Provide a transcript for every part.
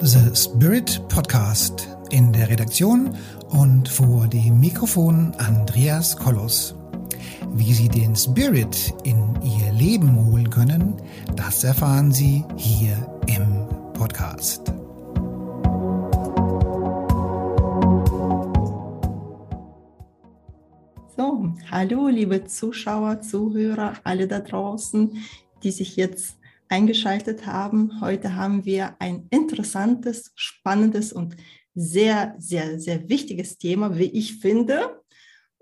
The Spirit Podcast in der Redaktion und vor dem Mikrofon Andreas Kollos. Wie Sie den Spirit in Ihr Leben holen können, das erfahren Sie hier im Podcast. So, hallo liebe Zuschauer, Zuhörer, alle da draußen, die sich jetzt eingeschaltet haben. Heute haben wir ein interessantes, spannendes und sehr, sehr, sehr wichtiges Thema, wie ich finde.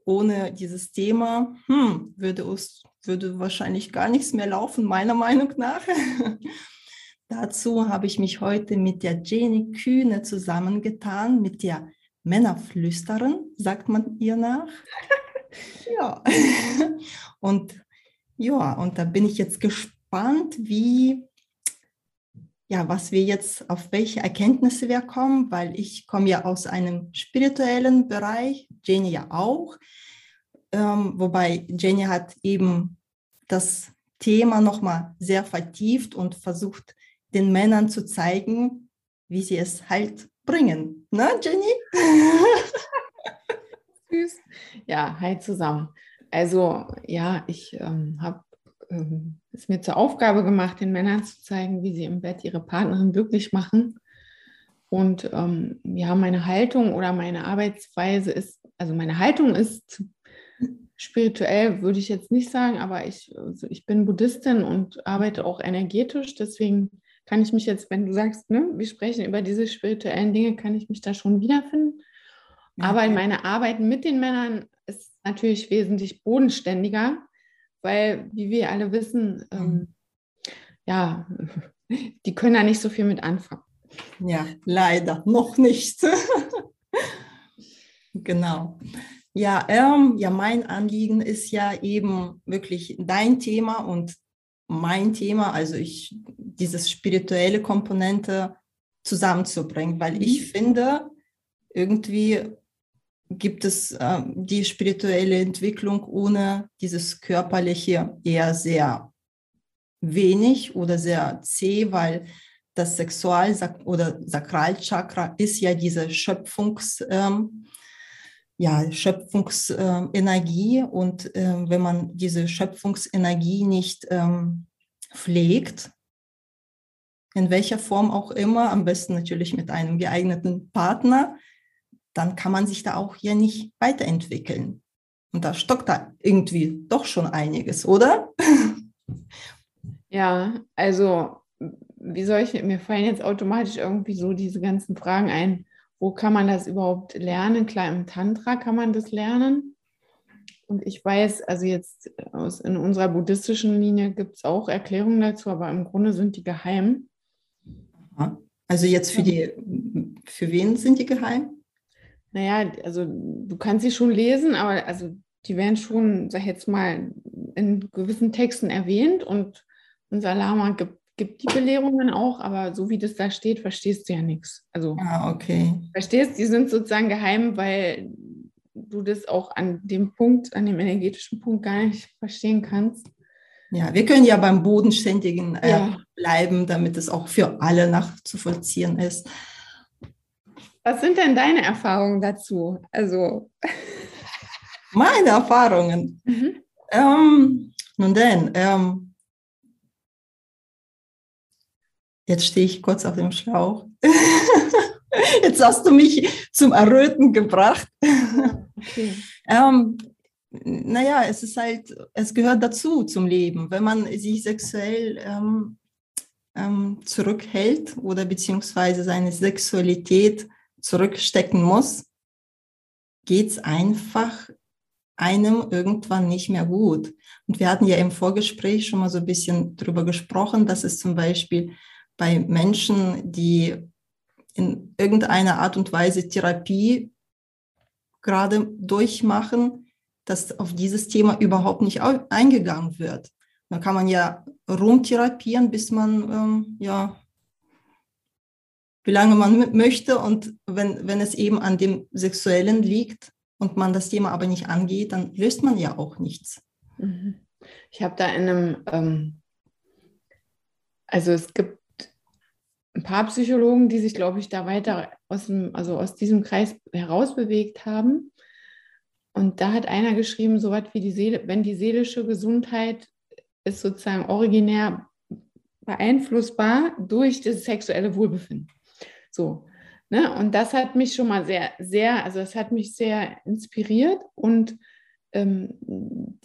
Ohne dieses Thema hm, würde, es, würde wahrscheinlich gar nichts mehr laufen, meiner Meinung nach. Dazu habe ich mich heute mit der Jenny Kühne zusammengetan, mit der Männerflüsterin, sagt man ihr nach. ja. Und ja, und da bin ich jetzt gespannt gespannt, wie, ja, was wir jetzt, auf welche Erkenntnisse wir kommen, weil ich komme ja aus einem spirituellen Bereich, Jenny ja auch. Ähm, wobei Jenny hat eben das Thema nochmal sehr vertieft und versucht, den Männern zu zeigen, wie sie es halt bringen. Ne, Jenny? Süß. Ja, hi zusammen. Also ja, ich ähm, habe ähm, es mir zur Aufgabe gemacht, den Männern zu zeigen, wie sie im Bett ihre Partnerin glücklich machen. Und ähm, ja, meine Haltung oder meine Arbeitsweise ist, also meine Haltung ist spirituell, würde ich jetzt nicht sagen, aber ich, also ich bin Buddhistin und arbeite auch energetisch. Deswegen kann ich mich jetzt, wenn du sagst, ne, wir sprechen über diese spirituellen Dinge, kann ich mich da schon wiederfinden. Aber in meiner Arbeit mit den Männern ist natürlich wesentlich bodenständiger weil, wie wir alle wissen, ähm, mhm. ja, die können da nicht so viel mit anfangen. Ja, leider noch nicht. genau. Ja, ähm, ja, mein Anliegen ist ja eben wirklich dein Thema und mein Thema, also ich dieses spirituelle Komponente zusammenzubringen, weil ich mhm. finde, irgendwie gibt es äh, die spirituelle Entwicklung ohne dieses körperliche eher sehr wenig oder sehr zäh, weil das Sexual- oder Sakralchakra ist ja diese Schöpfungs, ähm, ja, Schöpfungsenergie. Und äh, wenn man diese Schöpfungsenergie nicht ähm, pflegt, in welcher Form auch immer, am besten natürlich mit einem geeigneten Partner, dann kann man sich da auch hier nicht weiterentwickeln. Und da stockt da irgendwie doch schon einiges, oder? Ja, also wie soll ich, mir fallen jetzt automatisch irgendwie so diese ganzen Fragen ein, wo kann man das überhaupt lernen? Klar, im Tantra kann man das lernen. Und ich weiß, also jetzt aus, in unserer buddhistischen Linie gibt es auch Erklärungen dazu, aber im Grunde sind die geheim. Also jetzt für die, für wen sind die geheim? Naja, also du kannst sie schon lesen, aber also die werden schon, sag ich jetzt mal, in gewissen Texten erwähnt und unser Lama gibt, gibt die Belehrungen auch, aber so wie das da steht, verstehst du ja nichts. Also ah, okay. verstehst, die sind sozusagen geheim, weil du das auch an dem Punkt, an dem energetischen Punkt gar nicht verstehen kannst. Ja, wir können ja beim Bodenständigen äh, ja. bleiben, damit es auch für alle nachzuvollziehen ist. Was sind denn deine Erfahrungen dazu? Also meine Erfahrungen. Mhm. Ähm, nun denn, ähm, jetzt stehe ich kurz auf dem Schlauch. jetzt hast du mich zum Erröten gebracht. Okay. ähm, naja, es ist halt, es gehört dazu zum Leben. Wenn man sich sexuell ähm, ähm, zurückhält oder beziehungsweise seine Sexualität zurückstecken muss, geht es einfach einem irgendwann nicht mehr gut. Und wir hatten ja im Vorgespräch schon mal so ein bisschen drüber gesprochen, dass es zum Beispiel bei Menschen, die in irgendeiner Art und Weise Therapie gerade durchmachen, dass auf dieses Thema überhaupt nicht eingegangen wird. Da kann man ja rumtherapieren, bis man ähm, ja wie lange man möchte. Und wenn, wenn es eben an dem Sexuellen liegt und man das Thema aber nicht angeht, dann löst man ja auch nichts. Mhm. Ich habe da in einem, ähm, also es gibt Paarpsychologen, die sich, glaube ich, da weiter aus, dem, also aus diesem Kreis herausbewegt haben. Und da hat einer geschrieben, so was wie die Seele, wenn die seelische Gesundheit ist sozusagen originär beeinflussbar durch das sexuelle Wohlbefinden. So. Ne? Und das hat mich schon mal sehr, sehr, also das hat mich sehr inspiriert und ähm,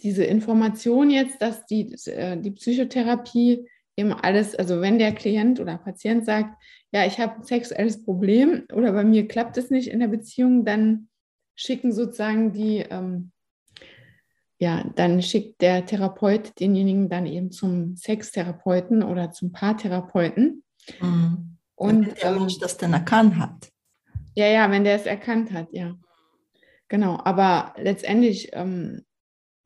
diese Information jetzt, dass die, äh, die Psychotherapie eben alles, also wenn der Klient oder Patient sagt, ja, ich habe ein sexuelles Problem oder bei mir klappt es nicht in der Beziehung, dann schicken sozusagen die, ähm, ja, dann schickt der Therapeut denjenigen dann eben zum Sextherapeuten oder zum Paartherapeuten. Mhm. Und wenn der Mensch das dann erkannt hat. Ja, ja, wenn der es erkannt hat, ja. Genau, aber letztendlich, ähm,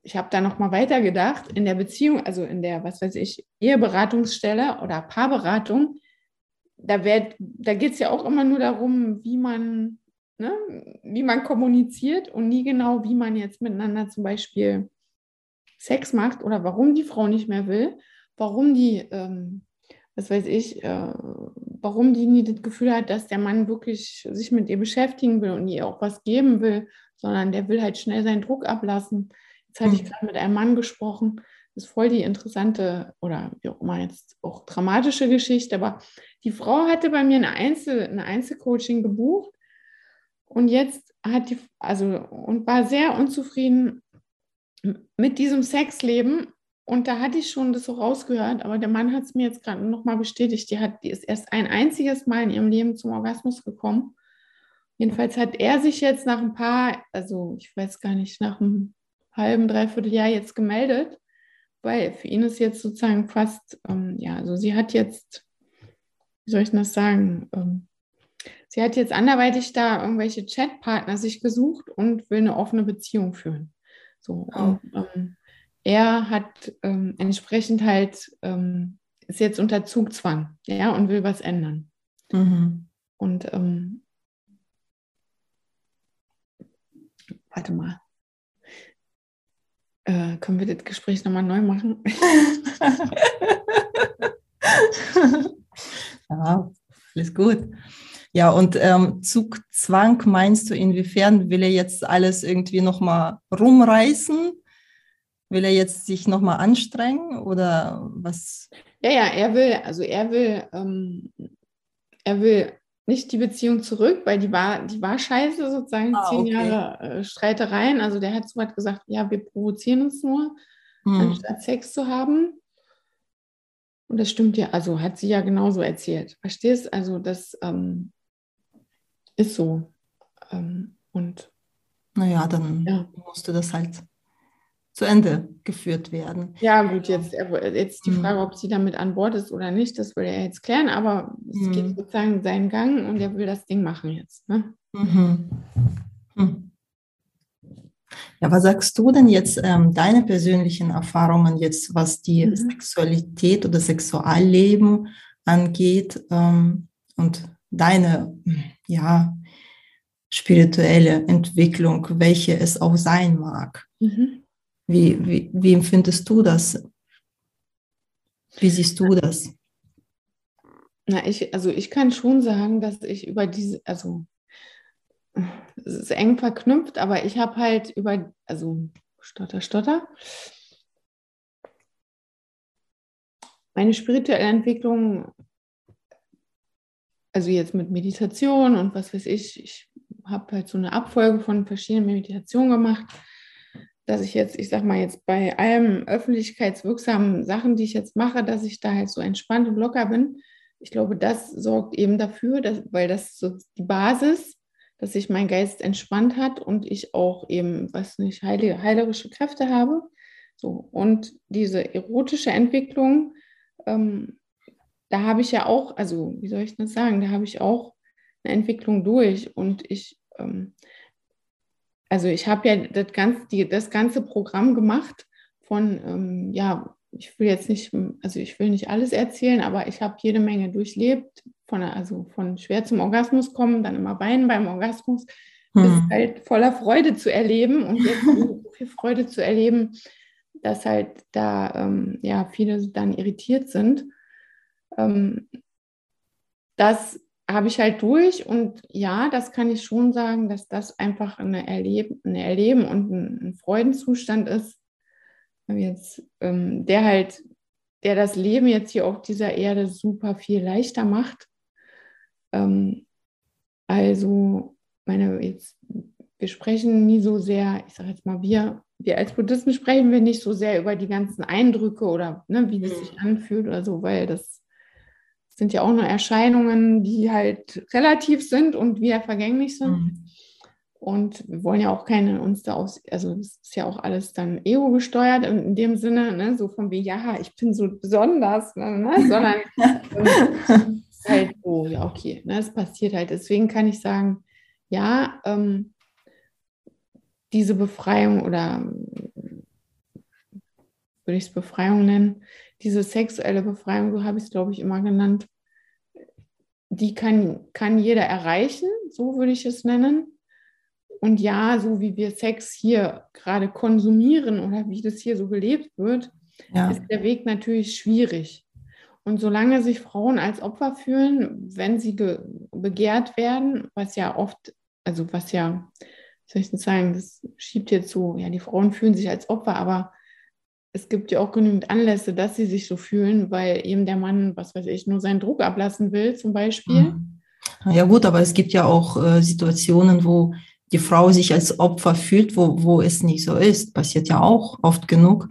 ich habe da nochmal weitergedacht, in der Beziehung, also in der, was weiß ich, Eheberatungsstelle oder Paarberatung, da, da geht es ja auch immer nur darum, wie man, ne, wie man kommuniziert und nie genau, wie man jetzt miteinander zum Beispiel Sex macht oder warum die Frau nicht mehr will, warum die ähm, was weiß ich, äh, warum die nie das Gefühl hat, dass der Mann wirklich sich mit ihr beschäftigen will und ihr auch was geben will, sondern der will halt schnell seinen Druck ablassen. Jetzt hatte ich hm. gerade mit einem Mann gesprochen, das ist voll die interessante oder wie auch immer jetzt auch dramatische Geschichte, aber die Frau hatte bei mir eine, Einzel, eine Einzelcoaching gebucht und jetzt hat die, also und war sehr unzufrieden mit diesem Sexleben und da hatte ich schon das so rausgehört, aber der Mann hat es mir jetzt gerade nochmal bestätigt. Die, hat, die ist erst ein einziges Mal in ihrem Leben zum Orgasmus gekommen. Jedenfalls hat er sich jetzt nach ein paar, also ich weiß gar nicht, nach einem halben, dreiviertel Jahr jetzt gemeldet, weil für ihn ist jetzt sozusagen fast, ähm, ja, also sie hat jetzt, wie soll ich das sagen, ähm, sie hat jetzt anderweitig da irgendwelche Chatpartner sich gesucht und will eine offene Beziehung führen. So, oh. und, ähm, er hat ähm, entsprechend halt, ähm, ist jetzt unter Zugzwang, ja, und will was ändern. Mhm. Und ähm, warte mal. Äh, können wir das Gespräch nochmal neu machen? ja, alles gut. Ja, und ähm, Zugzwang meinst du, inwiefern will er jetzt alles irgendwie nochmal rumreißen? Will er jetzt sich nochmal anstrengen oder was? Ja, ja, er will, also er will, ähm, er will nicht die Beziehung zurück, weil die war, die war scheiße, sozusagen ah, zehn okay. Jahre äh, Streitereien. Also der hat so weit gesagt, ja, wir provozieren uns nur, hm. anstatt Sex zu haben. Und das stimmt ja, also hat sie ja genauso erzählt. Verstehst? Also das ähm, ist so. Ähm, und naja, dann ja. musst du das halt zu Ende geführt werden. Ja, gut, jetzt, jetzt die mhm. Frage, ob sie damit an Bord ist oder nicht, das will er jetzt klären, aber es mhm. geht sozusagen seinen Gang und er will das Ding machen jetzt. Ne? Mhm. mhm. Ja, was sagst du denn jetzt, ähm, deine persönlichen Erfahrungen jetzt, was die mhm. Sexualität oder Sexualleben angeht ähm, und deine, ja, spirituelle Entwicklung, welche es auch sein mag? Mhm. Wie, wie, wie empfindest du das? Wie siehst du das? Na, ich, also ich kann schon sagen, dass ich über diese, also es ist eng verknüpft, aber ich habe halt über, also Stotter, Stotter, meine spirituelle Entwicklung, also jetzt mit Meditation und was weiß ich, ich habe halt so eine Abfolge von verschiedenen Meditationen gemacht dass ich jetzt, ich sag mal jetzt bei allen öffentlichkeitswirksamen Sachen, die ich jetzt mache, dass ich da halt so entspannt und locker bin. Ich glaube, das sorgt eben dafür, dass, weil das so die Basis, dass sich mein Geist entspannt hat und ich auch eben, was nicht, heilige, heilerische Kräfte habe. So, und diese erotische Entwicklung, ähm, da habe ich ja auch, also wie soll ich das sagen, da habe ich auch eine Entwicklung durch und ich ähm, also ich habe ja das ganze, die, das ganze Programm gemacht von, ähm, ja, ich will jetzt nicht, also ich will nicht alles erzählen, aber ich habe jede Menge durchlebt, von, also von schwer zum Orgasmus kommen, dann immer weinen beim Orgasmus, hm. bis halt voller Freude zu erleben und jetzt so viel Freude zu erleben, dass halt da ähm, ja viele dann irritiert sind. Ähm, das habe ich halt durch und ja, das kann ich schon sagen, dass das einfach eine Erleben, eine Erleben und ein, ein Freudenzustand ist, jetzt, ähm, der halt, der das Leben jetzt hier auf dieser Erde super viel leichter macht. Ähm, also, meine, jetzt, wir sprechen nie so sehr, ich sage jetzt mal, wir, wir als Buddhisten sprechen wir nicht so sehr über die ganzen Eindrücke oder ne, wie das sich mhm. anfühlt oder so, weil das sind ja auch nur Erscheinungen, die halt relativ sind und wieder vergänglich sind. Mhm. Und wir wollen ja auch keine uns da aus, also es ist ja auch alles dann ego gesteuert in, in dem Sinne, ne, so von wie, ja, ich bin so besonders, ne, ne sondern ähm, halt so, ja, okay, ne, es passiert halt. Deswegen kann ich sagen, ja, ähm, diese Befreiung oder würde ich es Befreiung nennen, diese sexuelle Befreiung, so habe ich es, glaube ich, immer genannt, die kann, kann jeder erreichen, so würde ich es nennen. Und ja, so wie wir Sex hier gerade konsumieren oder wie das hier so gelebt wird, ja. ist der Weg natürlich schwierig. Und solange sich Frauen als Opfer fühlen, wenn sie begehrt werden, was ja oft, also was ja, soll ich nicht sagen, das schiebt jetzt so, ja, die Frauen fühlen sich als Opfer, aber es gibt ja auch genügend Anlässe, dass sie sich so fühlen, weil eben der Mann, was weiß ich, nur seinen Druck ablassen will, zum Beispiel. Mhm. Ja gut, aber es gibt ja auch äh, Situationen, wo die Frau sich als Opfer fühlt, wo, wo es nicht so ist. Passiert ja auch oft genug.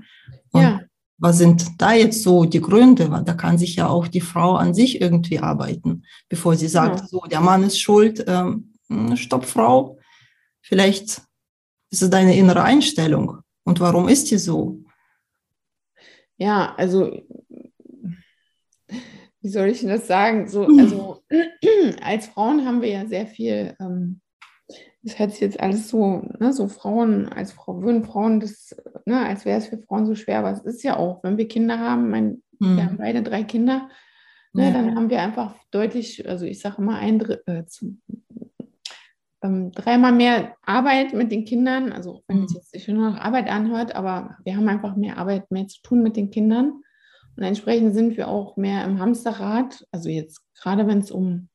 Und ja. was sind da jetzt so die Gründe? Da kann sich ja auch die Frau an sich irgendwie arbeiten, bevor sie sagt, ja. so, der Mann ist schuld, ähm, hm, stopp, Frau. Vielleicht ist es deine innere Einstellung. Und warum ist die so? Ja, also wie soll ich denn das sagen? So, also als Frauen haben wir ja sehr viel, ähm, das hört sich jetzt alles so, ne, so Frauen, als Frau würden Frauen das, ne, als wäre es für Frauen so schwer, aber es ist ja auch, wenn wir Kinder haben, mein, mhm. wir haben beide drei Kinder, ne, ja. dann haben wir einfach deutlich, also ich sage immer ein Drittel, äh, zu, ähm, dreimal mehr Arbeit mit den Kindern, also wenn es mhm. jetzt sich nur noch Arbeit anhört, aber wir haben einfach mehr Arbeit, mehr zu tun mit den Kindern. Und entsprechend sind wir auch mehr im Hamsterrad. Also jetzt gerade wenn es um,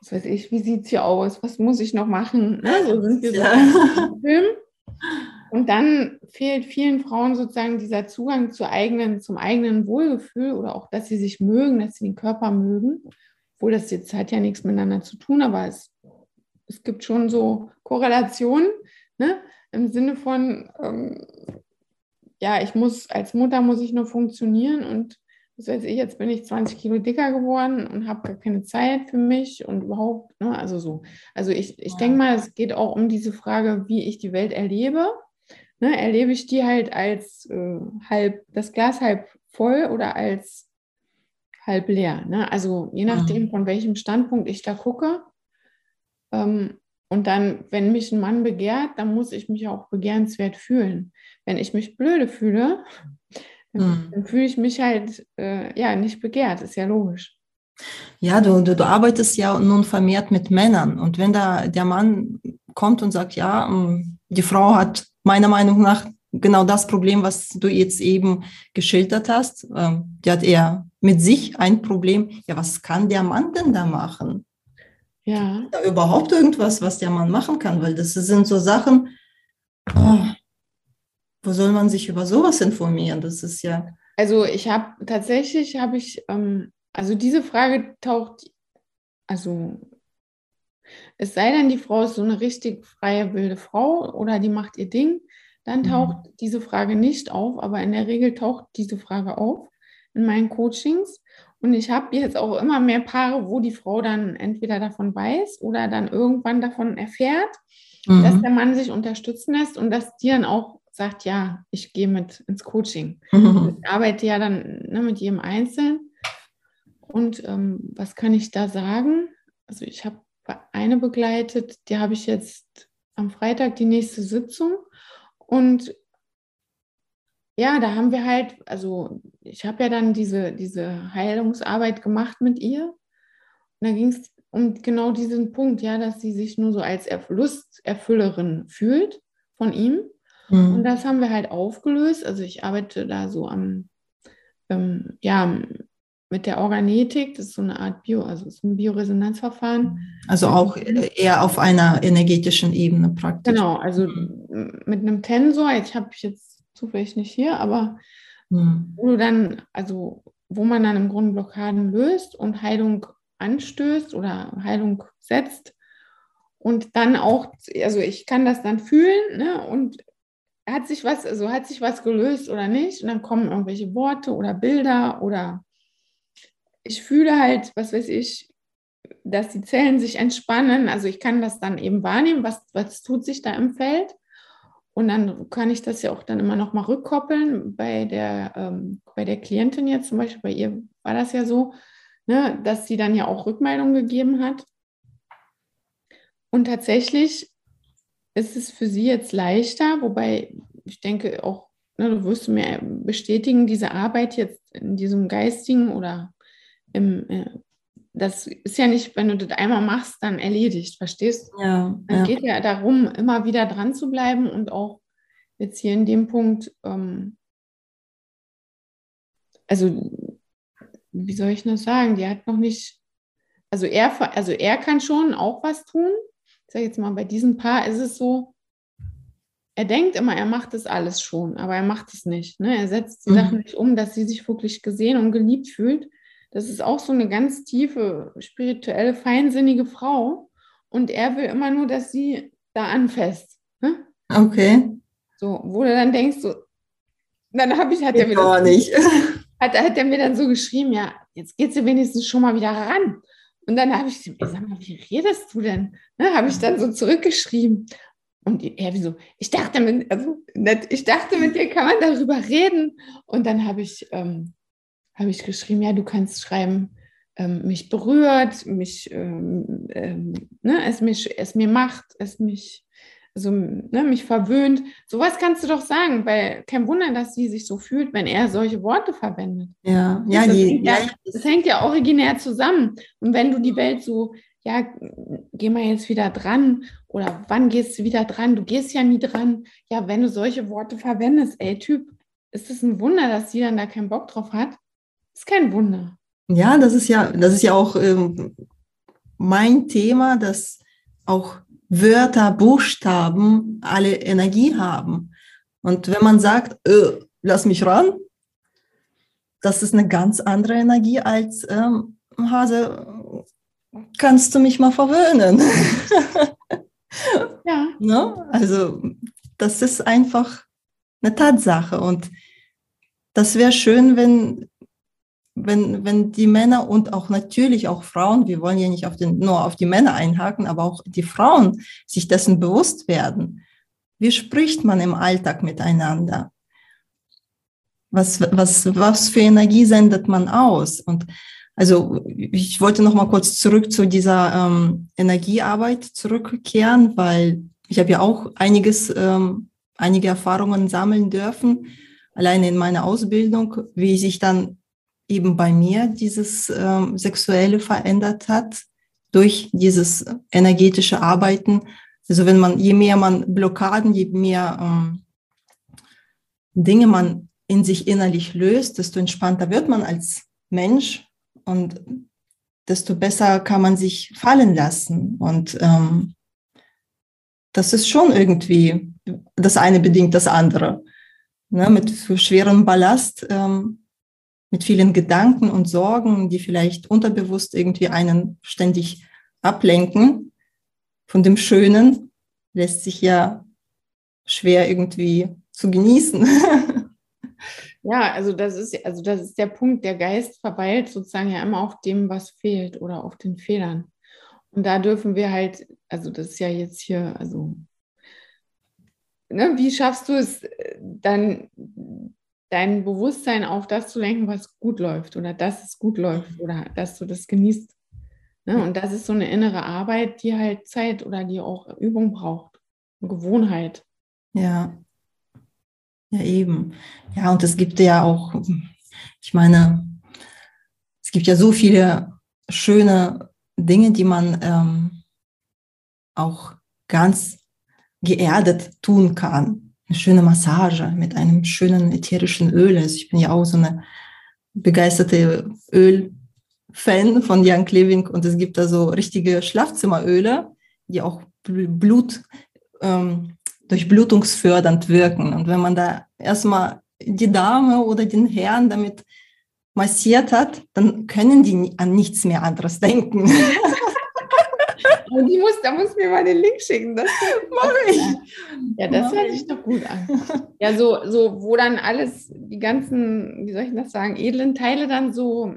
was weiß ich, wie sieht es hier aus, was muss ich noch machen? Ne? So sind wir so im Film. Und dann fehlt vielen Frauen sozusagen dieser Zugang zu eigenen, zum eigenen Wohlgefühl oder auch, dass sie sich mögen, dass sie den Körper mögen. Obwohl das jetzt hat ja nichts miteinander zu tun, aber es es gibt schon so Korrelationen ne? im Sinne von, ähm, ja, ich muss, als Mutter muss ich nur funktionieren und was weiß ich, jetzt bin ich 20 Kilo dicker geworden und habe gar keine Zeit für mich und überhaupt, ne? also so. Also ich, ich denke mal, es geht auch um diese Frage, wie ich die Welt erlebe. Ne? Erlebe ich die halt als äh, halb, das Glas halb voll oder als halb leer. Ne? Also je nachdem, von welchem Standpunkt ich da gucke, und dann, wenn mich ein Mann begehrt, dann muss ich mich auch begehrenswert fühlen. Wenn ich mich blöde fühle, dann, mhm. fühle ich mich halt äh, ja nicht begehrt, ist ja logisch. Ja, du, du, du arbeitest ja nun vermehrt mit Männern. Und wenn da der Mann kommt und sagt, ja, ähm, die Frau hat meiner Meinung nach genau das Problem, was du jetzt eben geschildert hast. Ähm, die hat eher mit sich ein Problem. Ja, was kann der Mann denn da machen? Ja. Da überhaupt irgendwas, was der Mann machen kann, weil das sind so Sachen, oh, wo soll man sich über sowas informieren? Das ist ja. Also ich habe tatsächlich habe ich, ähm, also diese Frage taucht, also es sei denn, die Frau ist so eine richtig freie, wilde Frau oder die macht ihr Ding, dann mhm. taucht mhm. diese Frage nicht auf, aber in der Regel taucht diese Frage auf in meinen Coachings. Und ich habe jetzt auch immer mehr Paare, wo die Frau dann entweder davon weiß oder dann irgendwann davon erfährt, mhm. dass der Mann sich unterstützen lässt und dass die dann auch sagt, ja, ich gehe mit ins Coaching. Mhm. Ich arbeite ja dann ne, mit jedem Einzelnen. Und ähm, was kann ich da sagen? Also ich habe eine begleitet, die habe ich jetzt am Freitag die nächste Sitzung. Und ja, da haben wir halt, also ich habe ja dann diese, diese Heilungsarbeit gemacht mit ihr. Und da ging es um genau diesen Punkt, ja, dass sie sich nur so als Lusterfüllerin fühlt von ihm. Mhm. Und das haben wir halt aufgelöst. Also ich arbeite da so am, ähm, ja, mit der Organetik, das ist so eine Art Bio, also ist ein Bioresonanzverfahren. Also auch eher auf einer energetischen Ebene praktisch. Genau, also mhm. mit einem Tensor, ich habe jetzt zufällig nicht hier, aber mhm. wo du dann, also wo man dann im Grunde Blockaden löst und Heilung anstößt oder Heilung setzt und dann auch, also ich kann das dann fühlen ne, und hat sich was, also hat sich was gelöst oder nicht und dann kommen irgendwelche Worte oder Bilder oder ich fühle halt, was weiß ich, dass die Zellen sich entspannen. Also ich kann das dann eben wahrnehmen, was, was tut sich da im Feld. Und dann kann ich das ja auch dann immer noch mal rückkoppeln. Bei der, ähm, bei der Klientin jetzt zum Beispiel, bei ihr war das ja so, ne, dass sie dann ja auch Rückmeldung gegeben hat. Und tatsächlich ist es für sie jetzt leichter, wobei ich denke auch, ne, du wirst mir bestätigen, diese Arbeit jetzt in diesem geistigen oder im, äh, das ist ja nicht, wenn du das einmal machst, dann erledigt, verstehst du? Ja. Es ja. geht ja darum, immer wieder dran zu bleiben und auch jetzt hier in dem Punkt, ähm, also wie soll ich das sagen? Die hat noch nicht, also er, also er kann schon auch was tun. Ich sage jetzt mal, bei diesem Paar ist es so, er denkt immer, er macht das alles schon, aber er macht es nicht. Ne? Er setzt die mhm. Sachen nicht um, dass sie sich wirklich gesehen und geliebt fühlt. Das ist auch so eine ganz tiefe, spirituelle, feinsinnige Frau. Und er will immer nur, dass sie da anfasst. Ne? Okay. So, wo du dann denkst, so, dann habe ich, hat er mir nicht. Hat, hat er mir dann so geschrieben, ja, jetzt geht sie wenigstens schon mal wieder ran. Und dann habe ich, sag mal, wie redest du denn? Ne, habe ich dann so zurückgeschrieben. Und er wie so, ich dachte, mit, also, ich dachte, mit dir kann man darüber reden. Und dann habe ich ähm, habe ich geschrieben, ja, du kannst schreiben, ähm, mich berührt, mich, ähm, ähm, ne, es, mich, es mir macht, es mich, also, ne, mich verwöhnt. Sowas kannst du doch sagen, weil kein Wunder, dass sie sich so fühlt, wenn er solche Worte verwendet. Ja, ja, das, die, hängt ja, das hängt ja originär zusammen. Und wenn du die Welt so, ja, geh mal jetzt wieder dran oder wann gehst du wieder dran? Du gehst ja nie dran. Ja, wenn du solche Worte verwendest, ey, Typ, ist es ein Wunder, dass sie dann da keinen Bock drauf hat? Ist kein Wunder. Ja, das ist ja, das ist ja auch ähm, mein Thema, dass auch Wörter, Buchstaben alle Energie haben. Und wenn man sagt, äh, lass mich ran, das ist eine ganz andere Energie als ähm, Hase, kannst du mich mal verwöhnen? ja. Ne? Also das ist einfach eine Tatsache und das wäre schön, wenn wenn, wenn die Männer und auch natürlich auch Frauen, wir wollen ja nicht auf den, nur auf die Männer einhaken, aber auch die Frauen sich dessen bewusst werden. Wie spricht man im Alltag miteinander? Was, was, was für Energie sendet man aus? Und also ich wollte noch mal kurz zurück zu dieser ähm, Energiearbeit zurückkehren, weil ich habe ja auch einiges, ähm, einige Erfahrungen sammeln dürfen, alleine in meiner Ausbildung, wie sich dann eben bei mir dieses ähm, Sexuelle verändert hat durch dieses energetische Arbeiten. Also wenn man, je mehr man Blockaden, je mehr ähm, Dinge man in sich innerlich löst, desto entspannter wird man als Mensch und desto besser kann man sich fallen lassen. Und ähm, das ist schon irgendwie, das eine bedingt das andere. Ne, mit schwerem Ballast ähm, mit vielen Gedanken und Sorgen, die vielleicht unterbewusst irgendwie einen ständig ablenken von dem Schönen, lässt sich ja schwer irgendwie zu genießen. Ja, also das ist, also das ist der Punkt, der Geist verweilt sozusagen ja immer auf dem, was fehlt oder auf den Fehlern. Und da dürfen wir halt, also das ist ja jetzt hier, also ne, wie schaffst du es dann dein Bewusstsein auf das zu lenken, was gut läuft oder dass es gut läuft oder dass du das genießt. Ne? Und das ist so eine innere Arbeit, die halt Zeit oder die auch Übung braucht, Gewohnheit. Ja. Ja, eben. Ja, und es gibt ja auch, ich meine, es gibt ja so viele schöne Dinge, die man ähm, auch ganz geerdet tun kann eine schöne Massage mit einem schönen ätherischen Öl. Also ich bin ja auch so eine begeisterte Öl-Fan von Jan Kleving und es gibt da so richtige Schlafzimmeröle, die auch Blut, ähm, durchblutungsfördernd wirken. Und wenn man da erstmal die Dame oder den Herrn damit massiert hat, dann können die an nichts mehr anderes denken. die muss, da muss mir mal den Link schicken. Das mache ich. Ja, das hört sich doch gut an. Ja, so, so, wo dann alles, die ganzen, wie soll ich das sagen, edlen Teile dann so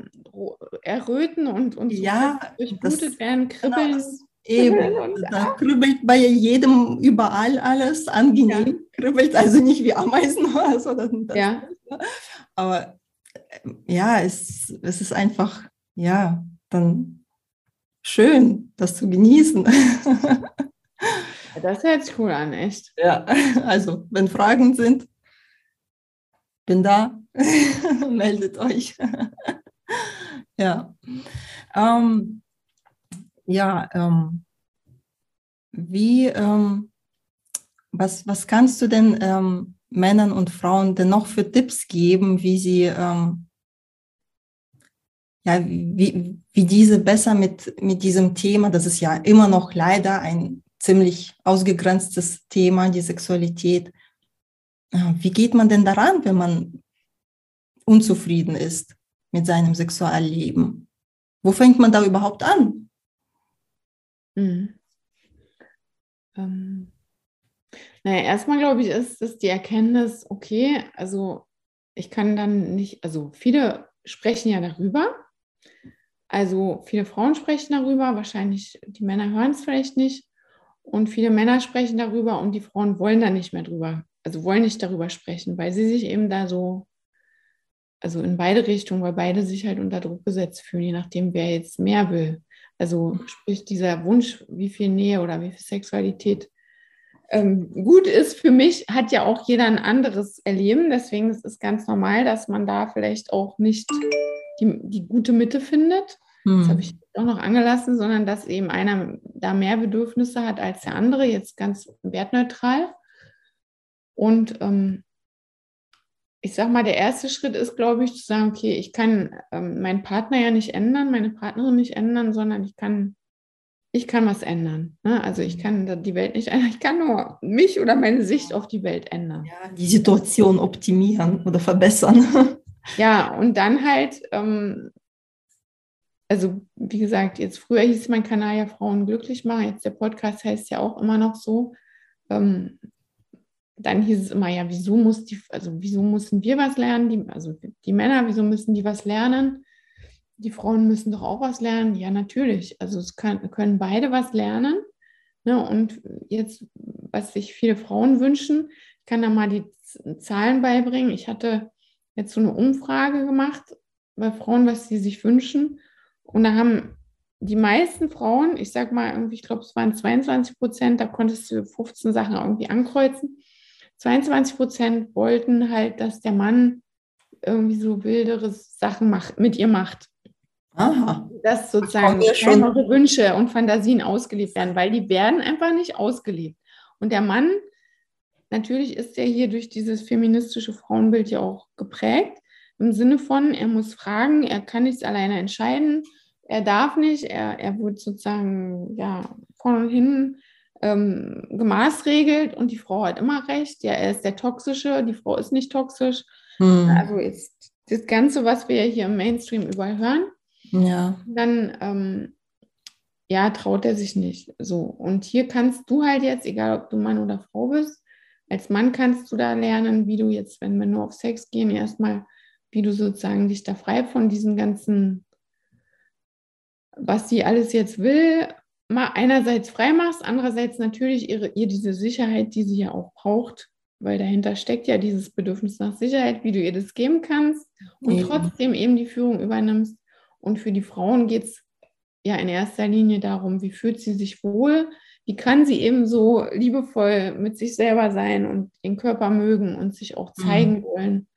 erröten und, und so ja, durchblutet das, werden, kribbeln. Genau, Eben, da kribbelt bei jedem überall alles angenehm, ja. kribbelt also nicht wie Ameisen oder so. ja. Aber ja, es, es ist einfach, ja, dann schön, das zu genießen. Das hört sich cool an, echt. Ja, also wenn Fragen sind, bin da, meldet euch. ja. Ähm, ja, ähm, wie, ähm, was, was kannst du denn ähm, Männern und Frauen denn noch für Tipps geben, wie sie, ähm, ja, wie, wie diese besser mit, mit diesem Thema, das ist ja immer noch leider ein ziemlich ausgegrenztes Thema, die Sexualität. Wie geht man denn daran, wenn man unzufrieden ist mit seinem Sexualleben? Wo fängt man da überhaupt an? Mhm. Ähm, naja, erstmal glaube ich, ist es die Erkenntnis, okay, also ich kann dann nicht, also viele sprechen ja darüber. Also viele Frauen sprechen darüber, wahrscheinlich die Männer hören es vielleicht nicht. Und viele Männer sprechen darüber und die Frauen wollen da nicht mehr drüber, also wollen nicht darüber sprechen, weil sie sich eben da so, also in beide Richtungen, weil beide sich halt unter Druck gesetzt fühlen, je nachdem, wer jetzt mehr will. Also sprich dieser Wunsch, wie viel Nähe oder wie viel Sexualität ähm, gut ist für mich, hat ja auch jeder ein anderes Erleben. Deswegen ist es ganz normal, dass man da vielleicht auch nicht die, die gute Mitte findet. Hm. Das habe ich auch noch angelassen, sondern dass eben einer da mehr Bedürfnisse hat als der andere, jetzt ganz wertneutral. Und ähm, ich sag mal, der erste Schritt ist, glaube ich, zu sagen, okay, ich kann ähm, meinen Partner ja nicht ändern, meine Partnerin nicht ändern, sondern ich kann, ich kann was ändern. Ne? Also ich kann die Welt nicht ändern, ich kann nur mich oder meine Sicht auf die Welt ändern. Ja, die Situation optimieren oder verbessern. Ja, und dann halt, ähm, also wie gesagt, jetzt früher hieß mein Kanal ja Frauen glücklich machen, jetzt der Podcast heißt ja auch immer noch so. Ähm, dann hieß es immer, ja, wieso muss die, also wieso müssen wir was lernen? Die, also die Männer, wieso müssen die was lernen? Die Frauen müssen doch auch was lernen. Ja, natürlich. Also es kann, können beide was lernen. Ne? Und jetzt, was sich viele Frauen wünschen, ich kann da mal die Zahlen beibringen. Ich hatte jetzt so eine Umfrage gemacht bei Frauen, was sie sich wünschen. Und da haben die meisten Frauen, ich sag mal irgendwie, ich glaube, es waren 22 Prozent, da konntest du 15 Sachen irgendwie ankreuzen 22 Prozent wollten halt, dass der Mann irgendwie so wildere Sachen macht, mit ihr macht. Aha. Dass sozusagen kleinere Wünsche und Fantasien ausgelebt werden, weil die werden einfach nicht ausgelebt. Und der Mann, natürlich ist er hier durch dieses feministische Frauenbild ja auch geprägt, im Sinne von, er muss fragen, er kann nichts alleine entscheiden, er darf nicht, er, er wird sozusagen ja, vorne und hinten ähm, gemaßregelt und die Frau hat immer recht. Ja, er ist der Toxische, die Frau ist nicht toxisch. Hm. Also ist das Ganze, was wir hier im Mainstream überall hören. Ja. Dann ähm, ja, traut er sich nicht. So. Und hier kannst du halt jetzt, egal ob du Mann oder Frau bist, als Mann kannst du da lernen, wie du jetzt, wenn wir nur auf Sex gehen, erstmal, wie du sozusagen dich da frei von diesem ganzen, was sie alles jetzt will, mal einerseits frei machst, andererseits natürlich ihre, ihr diese Sicherheit, die sie ja auch braucht, weil dahinter steckt ja dieses Bedürfnis nach Sicherheit, wie du ihr das geben kannst und eben. trotzdem eben die Führung übernimmst. Und für die Frauen geht es ja in erster Linie darum, wie fühlt sie sich wohl, wie kann sie eben so liebevoll mit sich selber sein und den Körper mögen und sich auch zeigen mhm. wollen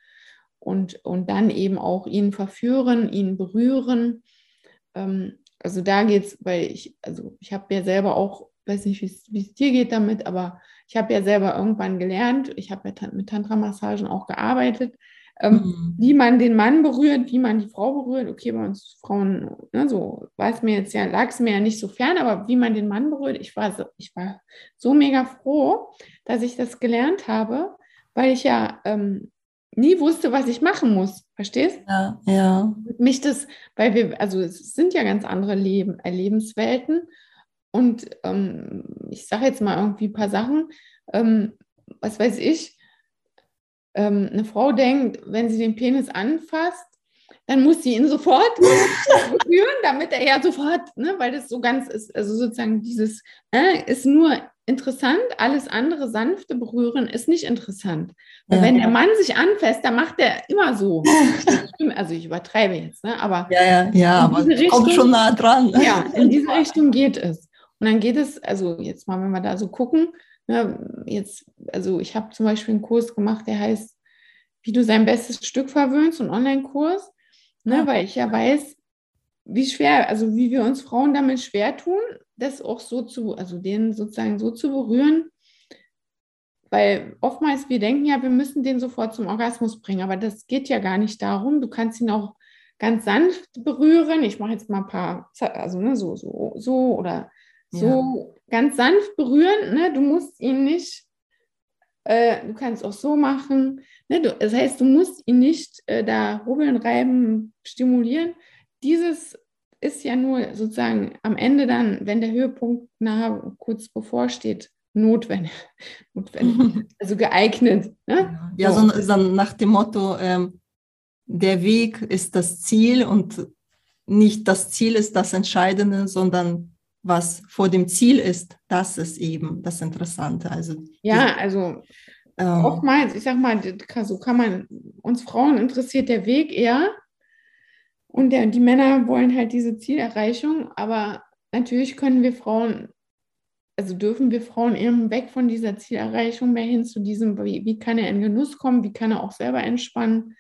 und, und dann eben auch ihn verführen, ihn berühren. Ähm, also da geht es, weil ich, also ich habe ja selber auch, weiß nicht, wie es dir geht damit, aber ich habe ja selber irgendwann gelernt, ich habe ja mit Tantra-Massagen auch gearbeitet. Ähm, mhm. wie man den Mann berührt, wie man die Frau berührt. Okay, bei uns Frauen, ne, so war es mir jetzt ja, lag es mir ja nicht so fern, aber wie man den Mann berührt, ich war so, ich war so mega froh, dass ich das gelernt habe, weil ich ja ähm, nie wusste, was ich machen muss. Verstehst? Ja, ja. Mich das, weil wir, also es sind ja ganz andere Leben, Erlebenswelten. Und ähm, ich sage jetzt mal irgendwie ein paar Sachen. Ähm, was weiß ich, ähm, eine Frau denkt, wenn sie den Penis anfasst, dann muss sie ihn sofort berühren, damit er ja sofort, ne, weil das so ganz ist, also sozusagen dieses äh, ist nur interessant, alles andere sanfte berühren ist nicht interessant. Ja. wenn der Mann sich anfasst, dann macht er immer so. also ich übertreibe jetzt, ne? aber ja, ja, ja aber Richtung, kommt schon nah dran. Ja, in diese Richtung geht es. Und dann geht es, also jetzt mal, wenn wir da so gucken, ne, jetzt, also ich habe zum Beispiel einen Kurs gemacht, der heißt, wie du sein bestes Stück verwöhnst, einen Online-Kurs, ne, weil ich ja weiß, wie schwer, also wie wir uns Frauen damit schwer tun, das auch so zu, also den sozusagen so zu berühren, weil oftmals wir denken ja, wir müssen den sofort zum Orgasmus bringen, aber das geht ja gar nicht darum. Du kannst ihn auch ganz sanft berühren. Ich mache jetzt mal ein paar, also ne, so, so, so oder so ja. ganz sanft berühren. Ne? Du musst ihn nicht, äh, du kannst auch so machen. Ne? Du, das heißt, du musst ihn nicht äh, da rubbeln, reiben, stimulieren. Dieses ist ja nur sozusagen am Ende dann, wenn der Höhepunkt nahe kurz bevorsteht, notwendig, notwendig also geeignet. Ne? Ja, so. so, nach dem Motto, ähm, der Weg ist das Ziel und nicht das Ziel ist das Entscheidende, sondern was vor dem Ziel ist, das ist eben das Interessante. Also ja, also ähm, oftmals, ich sag mal, so kann man uns Frauen interessiert der Weg eher und der, die Männer wollen halt diese Zielerreichung, aber natürlich können wir Frauen, also dürfen wir Frauen eben weg von dieser Zielerreichung mehr hin zu diesem, wie, wie kann er in Genuss kommen, wie kann er auch selber entspannen,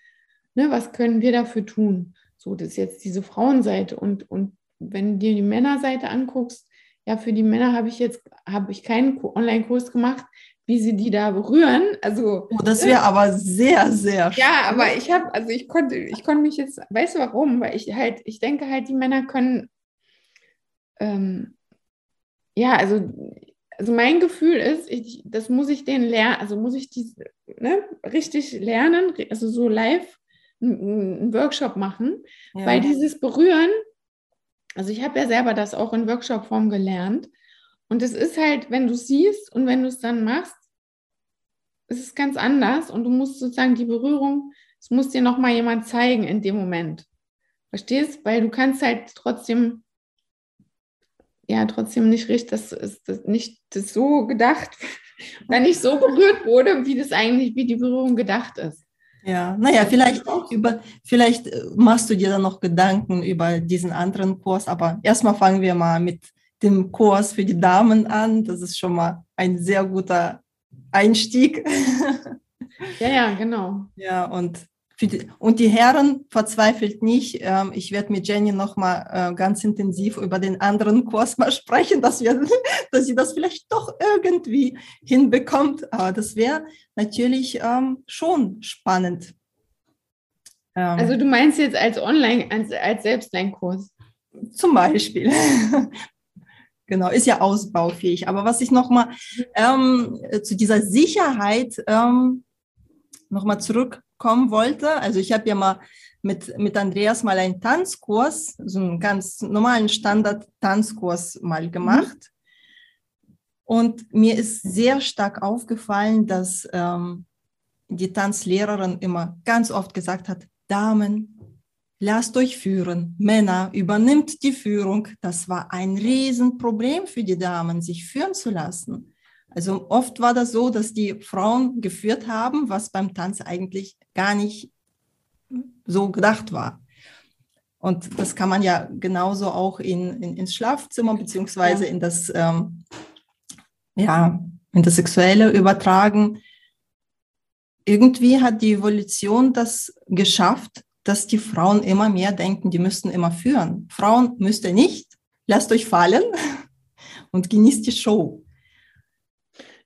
ne, was können wir dafür tun? So, das ist jetzt diese Frauenseite und, und wenn du dir die Männerseite anguckst, ja, für die Männer habe ich jetzt, habe ich keinen Online-Kurs gemacht, wie sie die da berühren. Also, oh, das wäre aber sehr, sehr schön. Ja, aber ich habe, also ich konnte, ich konnte mich jetzt, weißt du warum? Weil ich halt, ich denke halt, die Männer können, ähm, ja, also, also mein Gefühl ist, ich, das muss ich denen lernen, also muss ich die ne, richtig lernen, also so live einen Workshop machen, ja. weil dieses Berühren, also ich habe ja selber das auch in Workshop-Form gelernt. Und es ist halt, wenn du siehst und wenn du es dann machst, es ist ganz anders und du musst sozusagen die Berührung, es muss dir nochmal jemand zeigen in dem Moment. Verstehst? Weil du kannst halt trotzdem, ja, trotzdem nicht richtig, das ist das nicht das so gedacht oder nicht so berührt wurde, wie das eigentlich, wie die Berührung gedacht ist. Ja, naja, vielleicht, über, vielleicht äh, machst du dir dann noch Gedanken über diesen anderen Kurs, aber erstmal fangen wir mal mit dem Kurs für die Damen an. Das ist schon mal ein sehr guter Einstieg. Ja, ja, genau. Ja, und, die, und die Herren verzweifelt nicht. Ähm, ich werde mit Jenny nochmal äh, ganz intensiv über den anderen Kurs mal sprechen, dass, wir, dass sie das vielleicht doch irgendwie hinbekommt. Aber das wäre natürlich ähm, schon spannend. Ähm, also du meinst jetzt als Online, als, als Selbstlernkurs? Zum Beispiel. Genau, ist ja ausbaufähig. Aber was ich nochmal ähm, zu dieser Sicherheit ähm, nochmal zurückkommen wollte, also ich habe ja mal mit, mit Andreas mal einen Tanzkurs, so einen ganz normalen Standard-Tanzkurs mal gemacht. Und mir ist sehr stark aufgefallen, dass ähm, die Tanzlehrerin immer ganz oft gesagt hat, Damen, Lasst euch führen. Männer, übernimmt die Führung. Das war ein Riesenproblem für die Damen, sich führen zu lassen. Also oft war das so, dass die Frauen geführt haben, was beim Tanz eigentlich gar nicht so gedacht war. Und das kann man ja genauso auch in, in ins Schlafzimmer beziehungsweise in das ähm, ja in das Sexuelle übertragen. Irgendwie hat die Evolution das geschafft, dass die Frauen immer mehr denken, die müssten immer führen. Frauen müsst ihr nicht, lasst euch fallen und genießt die Show.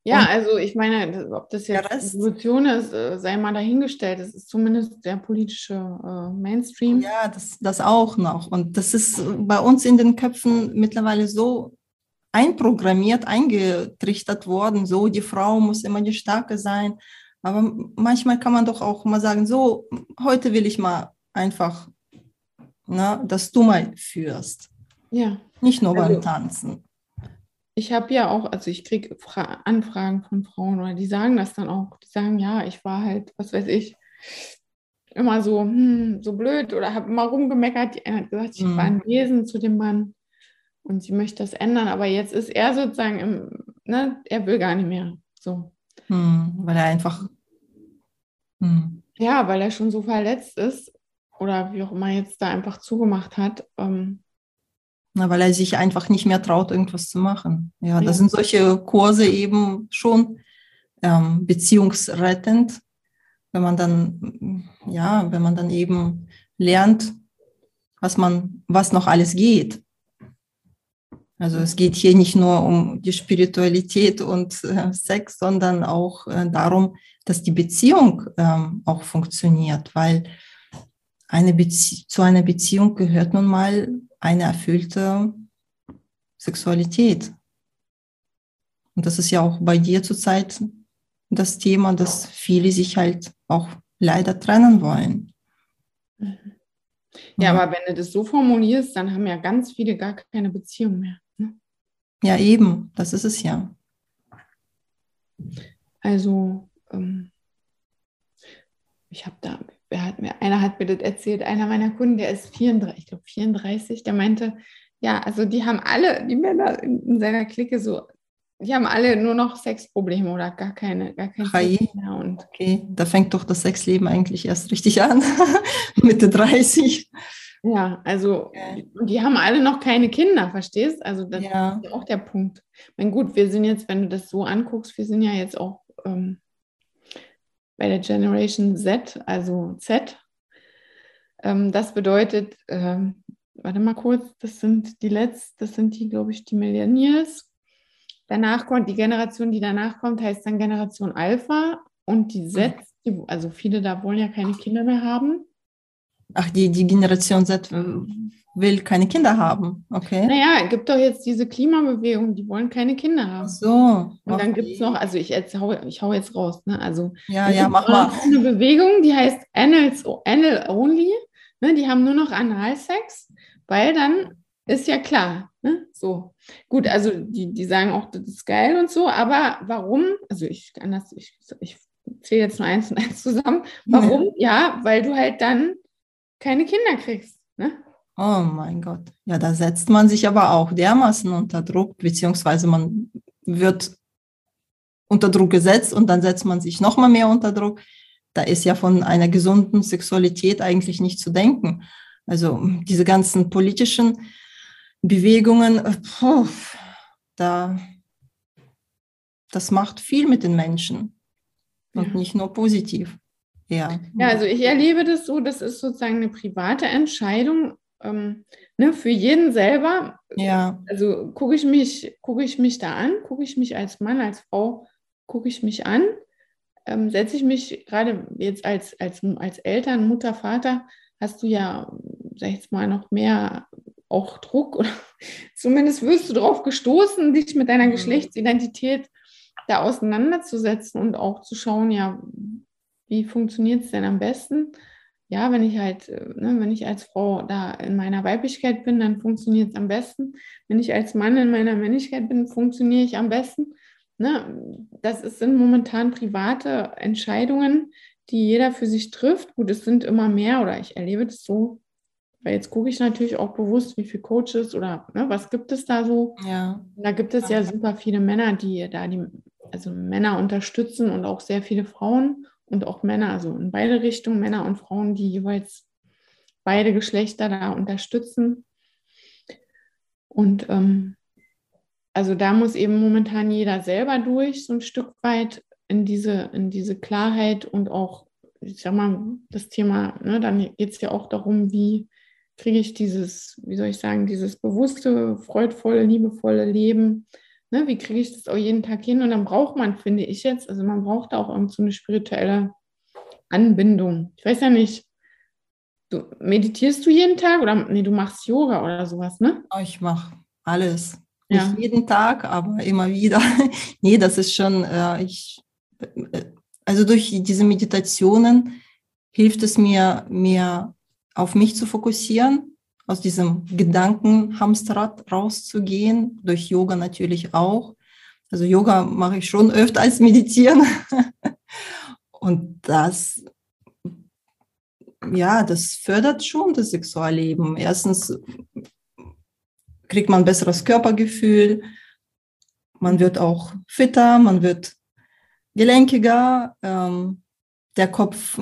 Ja, also ich meine, ob das jetzt Revolution ist, äh, sei mal dahingestellt. Das ist zumindest der politische äh, Mainstream. Ja, das, das auch noch. Und das ist bei uns in den Köpfen mittlerweile so einprogrammiert, eingetrichtert worden. So, die Frau muss immer die Starke sein. Aber manchmal kann man doch auch mal sagen, so, heute will ich mal einfach, na, ne, dass du mal führst. Ja. Nicht nur also, beim Tanzen ich habe ja auch, also ich kriege Anfragen von Frauen oder die sagen das dann auch. Die sagen, ja, ich war halt, was weiß ich, immer so, hm, so blöd oder habe immer rumgemeckert. Die eine hat gesagt, ich mhm. war ein Wesen zu dem Mann und sie möchte das ändern, aber jetzt ist er sozusagen im, ne, er will gar nicht mehr. So. Mhm, weil er einfach. Mhm. Ja, weil er schon so verletzt ist oder wie auch immer jetzt da einfach zugemacht hat. Ähm, na, weil er sich einfach nicht mehr traut, irgendwas zu machen. Ja, ja. da sind solche Kurse eben schon ähm, beziehungsrettend, wenn man dann, ja, wenn man dann eben lernt, was man, was noch alles geht. Also es geht hier nicht nur um die Spiritualität und äh, Sex, sondern auch äh, darum, dass die Beziehung ähm, auch funktioniert, weil eine Bezie zu einer Beziehung gehört nun mal eine erfüllte Sexualität. Und das ist ja auch bei dir zurzeit das Thema, dass viele sich halt auch leider trennen wollen. Ja, aber wenn du das so formulierst, dann haben ja ganz viele gar keine Beziehung mehr. Ne? Ja, eben, das ist es ja. Also, ähm, ich habe da, wer hat mir, einer hat mir das erzählt, einer meiner Kunden, der ist 34, ich glaube 34, der meinte, ja, also die haben alle, die Männer in, in seiner Clique so, die haben alle nur noch Sexprobleme oder gar keine, gar kein Sex mehr. Und okay, da fängt doch das Sexleben eigentlich erst richtig an, Mitte 30. Ja, also die haben alle noch keine Kinder, verstehst? Also das ja. ist auch der Punkt. Ich meine, gut, wir sind jetzt, wenn du das so anguckst, wir sind ja jetzt auch ähm, bei der Generation Z, also Z. Ähm, das bedeutet, ähm, warte mal kurz, das sind die letzten, das sind die, glaube ich, die Millennials. Danach kommt die Generation, die danach kommt, heißt dann Generation Alpha und die Z, die, also viele da wollen ja keine Kinder mehr haben. Ach, die, die Generation Z will keine Kinder haben. Okay. Naja, es gibt doch jetzt diese Klimabewegung, die wollen keine Kinder haben. Ach so. Und dann gibt es noch, also ich, jetzt hau, ich hau jetzt raus, ne? Also ja, ja, mach mal. eine Bewegung, die heißt Annals, Anal Only. Ne? Die haben nur noch Analsex, weil dann ist ja klar. Ne? So. Gut, also die, die sagen auch, das ist geil und so, aber warum? Also ich kann das, ich, ich zähle jetzt nur eins und eins zusammen. Warum? Ja, ja weil du halt dann keine Kinder kriegst. Ne? Oh mein Gott. Ja, da setzt man sich aber auch dermaßen unter Druck, beziehungsweise man wird unter Druck gesetzt und dann setzt man sich noch mal mehr unter Druck. Da ist ja von einer gesunden Sexualität eigentlich nicht zu denken. Also diese ganzen politischen Bewegungen, puh, da, das macht viel mit den Menschen und ja. nicht nur positiv. Ja. ja, also ich erlebe das so, das ist sozusagen eine private Entscheidung ähm, ne, für jeden selber. Ja. Also gucke ich mich, gucke ich mich da an, gucke ich mich als Mann, als Frau, gucke ich mich an, ähm, setze ich mich gerade jetzt als, als, als Eltern, Mutter, Vater, hast du ja, sag ich jetzt mal, noch mehr auch Druck oder zumindest wirst du darauf gestoßen, dich mit deiner mhm. Geschlechtsidentität da auseinanderzusetzen und auch zu schauen, ja, wie funktioniert es denn am besten? ja, wenn ich halt, äh, ne, wenn ich als Frau da in meiner Weiblichkeit bin, dann funktioniert es am besten. Wenn ich als Mann in meiner Männlichkeit bin, funktioniere ich am besten. Ne? Das sind momentan private Entscheidungen, die jeder für sich trifft. Gut, es sind immer mehr oder ich erlebe das so, weil jetzt gucke ich natürlich auch bewusst, wie viele Coaches oder ne, was gibt es da so. Ja. Da gibt es ja super viele Männer, die da die, also Männer unterstützen und auch sehr viele Frauen und auch Männer, also in beide Richtungen, Männer und Frauen, die jeweils beide Geschlechter da unterstützen. Und ähm, also da muss eben momentan jeder selber durch, so ein Stück weit in diese, in diese Klarheit und auch, ich sag mal, das Thema, ne, dann geht es ja auch darum, wie kriege ich dieses, wie soll ich sagen, dieses bewusste, freudvolle, liebevolle Leben ne, wie kriege ich das auch jeden Tag hin? Und dann braucht man, finde ich jetzt, also man braucht auch irgend so eine spirituelle Anbindung. Ich weiß ja nicht, du meditierst du jeden Tag oder nee, du machst Yoga oder sowas, ne? Ich mache alles. Ja. Nicht jeden Tag, aber immer wieder. nee, das ist schon, äh, ich, äh, also durch diese Meditationen hilft es mir, mehr auf mich zu fokussieren, aus diesem Gedankenhamsterrad rauszugehen, durch Yoga natürlich auch. Also Yoga mache ich schon öfter als Meditieren. Und das, ja, das fördert schon das Sexualleben. Erstens kriegt man ein besseres Körpergefühl, man wird auch fitter, man wird gelenkiger, ähm, der Kopf,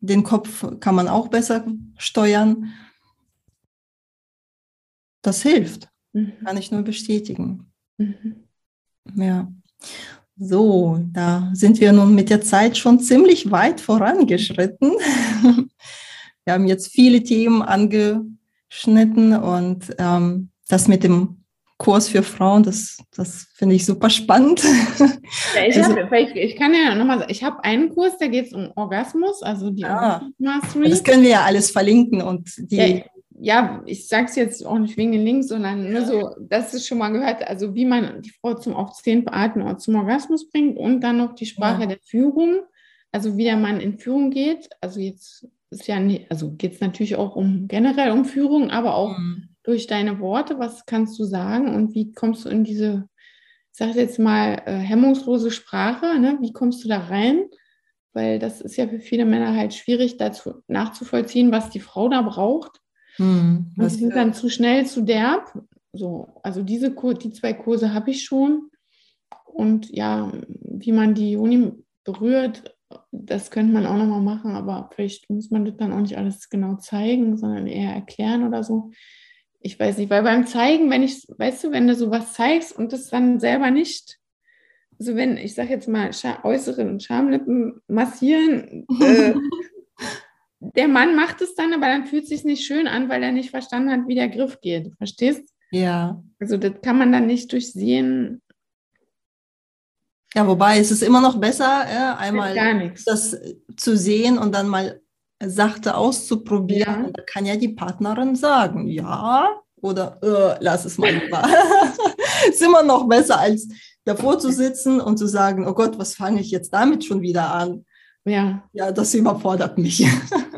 den Kopf kann man auch besser steuern. Das hilft, mhm. kann ich nur bestätigen. Mhm. Ja. So, da sind wir nun mit der Zeit schon ziemlich weit vorangeschritten. Wir haben jetzt viele Themen angeschnitten und ähm, das mit dem Kurs für Frauen, das, das finde ich super spannend. Ja, ich, also, hab, ich, ich, kann ja nochmal sagen, ich habe einen Kurs, da geht es um Orgasmus, also die ah, Mastery. Das können wir ja alles verlinken und die. Ja, ja ich sage es jetzt auch nicht wegen den Links, sondern nur so, dass es schon mal gehört, also wie man die Frau zum auf zehn Arten oder zum Orgasmus bringt und dann noch die Sprache ja. der Führung, also wie der Mann in Führung geht. Also jetzt ist ja nicht, also geht es natürlich auch um generell um Führung, aber auch mhm durch deine Worte? Was kannst du sagen und wie kommst du in diese, ich sage jetzt mal, äh, hemmungslose Sprache? Ne? Wie kommst du da rein? Weil das ist ja für viele Männer halt schwierig, dazu nachzuvollziehen, was die Frau da braucht. Hm, das sind dann zu schnell, zu derb. So, also diese die zwei Kurse habe ich schon. Und ja, wie man die Juni berührt, das könnte man auch nochmal machen, aber vielleicht muss man das dann auch nicht alles genau zeigen, sondern eher erklären oder so ich weiß nicht, weil beim Zeigen, wenn ich, weißt du, wenn du sowas zeigst und das dann selber nicht, also wenn, ich sage jetzt mal, Scha äußeren Schamlippen massieren, äh, der Mann macht es dann, aber dann fühlt es sich nicht schön an, weil er nicht verstanden hat, wie der Griff geht. Verstehst? Ja. Also das kann man dann nicht durchsehen. Ja, wobei es ist immer noch besser, äh, einmal das zu sehen und dann mal sachte auszuprobieren. Ja. Da kann ja die Partnerin sagen, ja oder äh, lass es mal lieber. ist immer noch besser, als davor zu sitzen und zu sagen, oh Gott, was fange ich jetzt damit schon wieder an? Ja. Ja, das überfordert mich.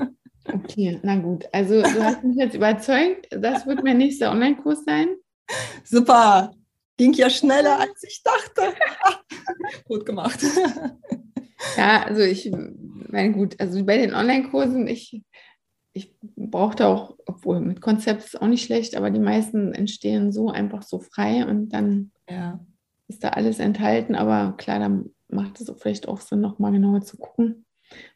okay, na gut. Also du hast mich jetzt überzeugt. Das wird mein nächster Online-Kurs sein. Super. Ging ja schneller, als ich dachte. Gut gemacht. Ja, also ich meine, gut, also bei den Online-Kursen, ich, ich brauchte auch, obwohl mit Konzept ist auch nicht schlecht, aber die meisten entstehen so einfach so frei und dann ja. ist da alles enthalten. Aber klar, dann macht es vielleicht auch Sinn, nochmal genauer zu gucken.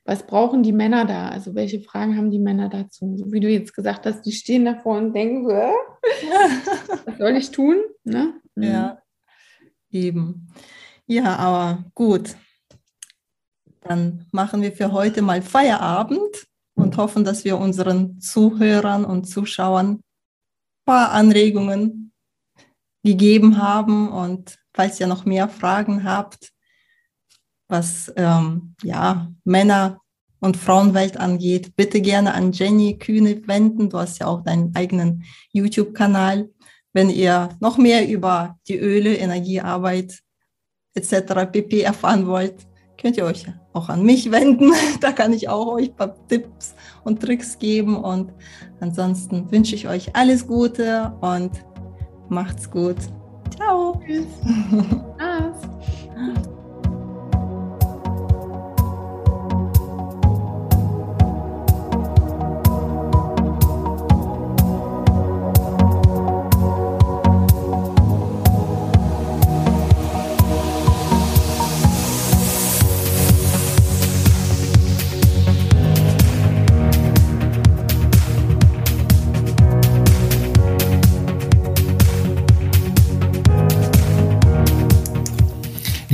Was brauchen die Männer da? Also welche Fragen haben die Männer dazu? So wie du jetzt gesagt hast, die stehen davor und denken so, was soll ich tun? Ne? Ja, mhm. eben. Ja, aber gut. Dann machen wir für heute mal Feierabend und hoffen, dass wir unseren Zuhörern und Zuschauern ein paar Anregungen gegeben haben. Und falls ihr noch mehr Fragen habt, was ähm, ja, Männer und Frauenwelt angeht, bitte gerne an Jenny Kühne wenden. Du hast ja auch deinen eigenen YouTube-Kanal. Wenn ihr noch mehr über die Öle, Energiearbeit etc. pp erfahren wollt, könnt ihr euch auch an mich wenden. Da kann ich auch euch ein paar Tipps und Tricks geben. Und ansonsten wünsche ich euch alles Gute und macht's gut. Ciao. Tschüss.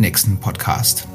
nächsten Podcast.